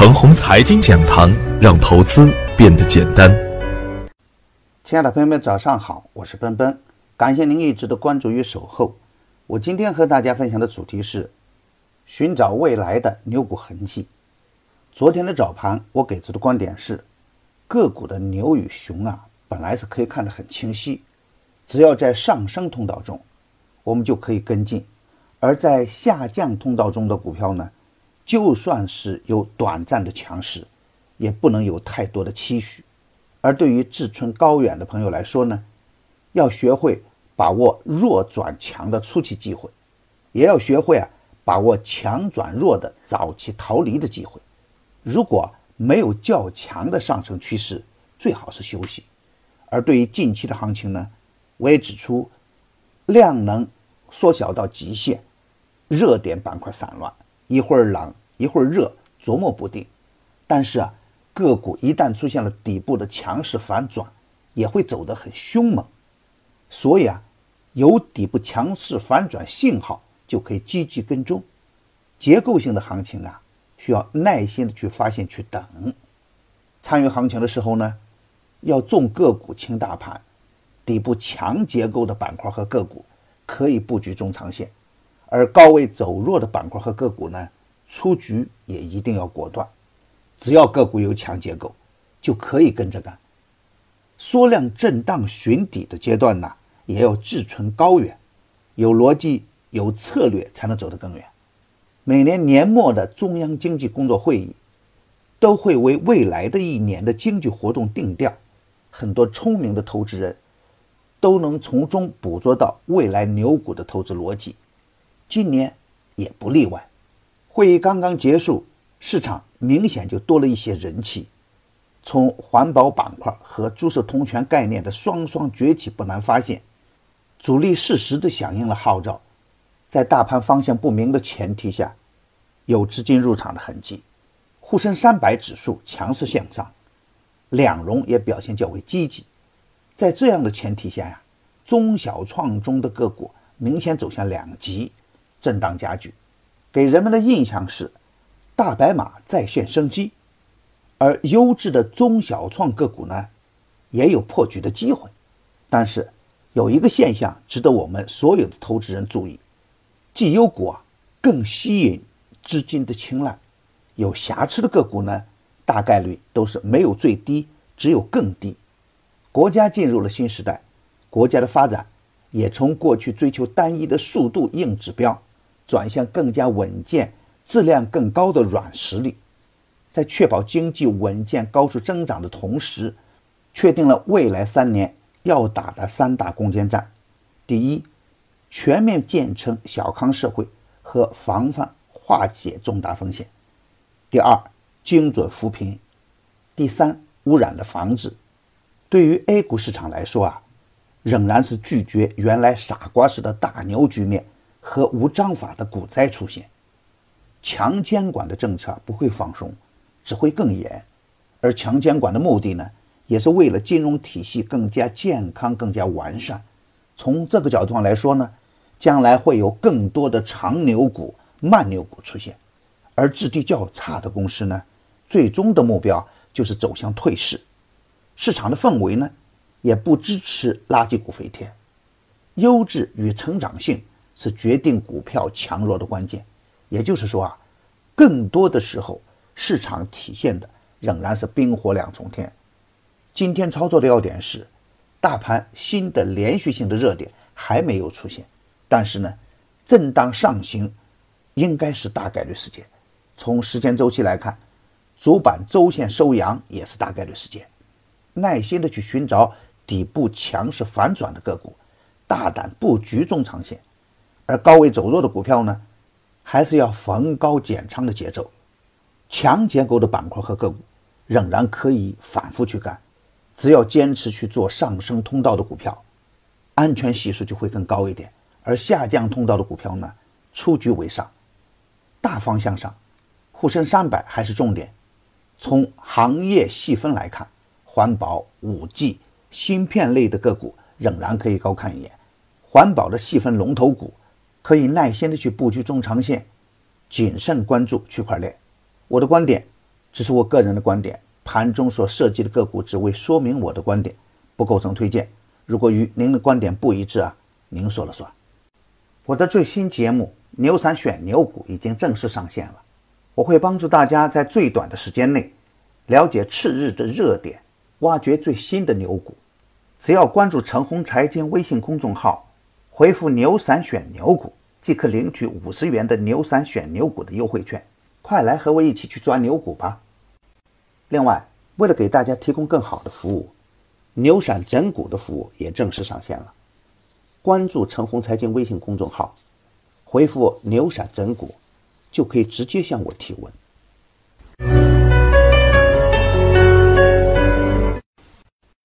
程红财经讲堂，让投资变得简单。亲爱的朋友们，早上好，我是奔奔，感谢您一直的关注与守候。我今天和大家分享的主题是寻找未来的牛股痕迹。昨天的早盘，我给出的观点是，个股的牛与熊啊，本来是可以看得很清晰，只要在上升通道中，我们就可以跟进；而在下降通道中的股票呢？就算是有短暂的强势，也不能有太多的期许。而对于志存高远的朋友来说呢，要学会把握弱转强的初期机会，也要学会啊把握强转弱的早期逃离的机会。如果没有较强的上升趋势，最好是休息。而对于近期的行情呢，我也指出，量能缩小到极限，热点板块散乱。一会儿冷一会儿热，琢磨不定。但是啊，个股一旦出现了底部的强势反转，也会走得很凶猛。所以啊，有底部强势反转信号，就可以积极跟踪。结构性的行情啊，需要耐心的去发现、去等。参与行情的时候呢，要重个股轻大盘，底部强结构的板块和个股可以布局中长线。而高位走弱的板块和个股呢，出局也一定要果断。只要个股有强结构，就可以跟着干。缩量震荡寻底的阶段呢，也要志存高远，有逻辑、有策略，才能走得更远。每年年末的中央经济工作会议，都会为未来的一年的经济活动定调。很多聪明的投资人，都能从中捕捉到未来牛股的投资逻辑。今年也不例外。会议刚刚结束，市场明显就多了一些人气。从环保板块和注射通权概念的双双崛起，不难发现，主力适时的响应了号召。在大盘方向不明的前提下，有资金入场的痕迹。沪深三百指数强势向上，两融也表现较为积极。在这样的前提下呀，中小创中的个股明显走向两极。震荡加剧，给人们的印象是大白马再现生机，而优质的中小创个股呢，也有破局的机会。但是有一个现象值得我们所有的投资人注意：绩优股啊更吸引资金的青睐，有瑕疵的个股呢，大概率都是没有最低，只有更低。国家进入了新时代，国家的发展也从过去追求单一的速度硬指标。转向更加稳健、质量更高的软实力，在确保经济稳健高速增长的同时，确定了未来三年要打的三大攻坚战：第一，全面建成小康社会和防范化解重大风险；第二，精准扶贫；第三，污染的防治。对于 A 股市场来说啊，仍然是拒绝原来傻瓜式的大牛局面。和无章法的股灾出现，强监管的政策不会放松，只会更严。而强监管的目的呢，也是为了金融体系更加健康、更加完善。从这个角度上来说呢，将来会有更多的长牛股、慢牛股出现，而质地较差的公司呢，最终的目标就是走向退市。市场的氛围呢，也不支持垃圾股飞天，优质与成长性。是决定股票强弱的关键，也就是说啊，更多的时候市场体现的仍然是冰火两重天。今天操作的要点是，大盘新的连续性的热点还没有出现，但是呢，震荡上行应该是大概率事件。从时间周期来看，主板周线收阳也是大概率事件。耐心的去寻找底部强势反转的个股，大胆布局中长线。而高位走弱的股票呢，还是要逢高减仓的节奏。强结构的板块和个股仍然可以反复去干，只要坚持去做上升通道的股票，安全系数就会更高一点。而下降通道的股票呢，出局为上。大方向上，沪深三百还是重点。从行业细分来看，环保、五 G、芯片类的个股仍然可以高看一眼。环保的细分龙头股。可以耐心的去布局中长线，谨慎关注区块链。我的观点，只是我个人的观点，盘中所涉及的个股只为说明我的观点，不构成推荐。如果与您的观点不一致啊，您说了算。我的最新节目《牛散选牛股》已经正式上线了，我会帮助大家在最短的时间内了解次日的热点，挖掘最新的牛股。只要关注陈红财经微信公众号，回复“牛散选牛股”，即可领取五十元的“牛散选牛股”的优惠券。快来和我一起去抓牛股吧！另外，为了给大家提供更好的服务，牛散整股的服务也正式上线了。关注陈红财经微信公众号，回复“牛散整股”，就可以直接向我提问。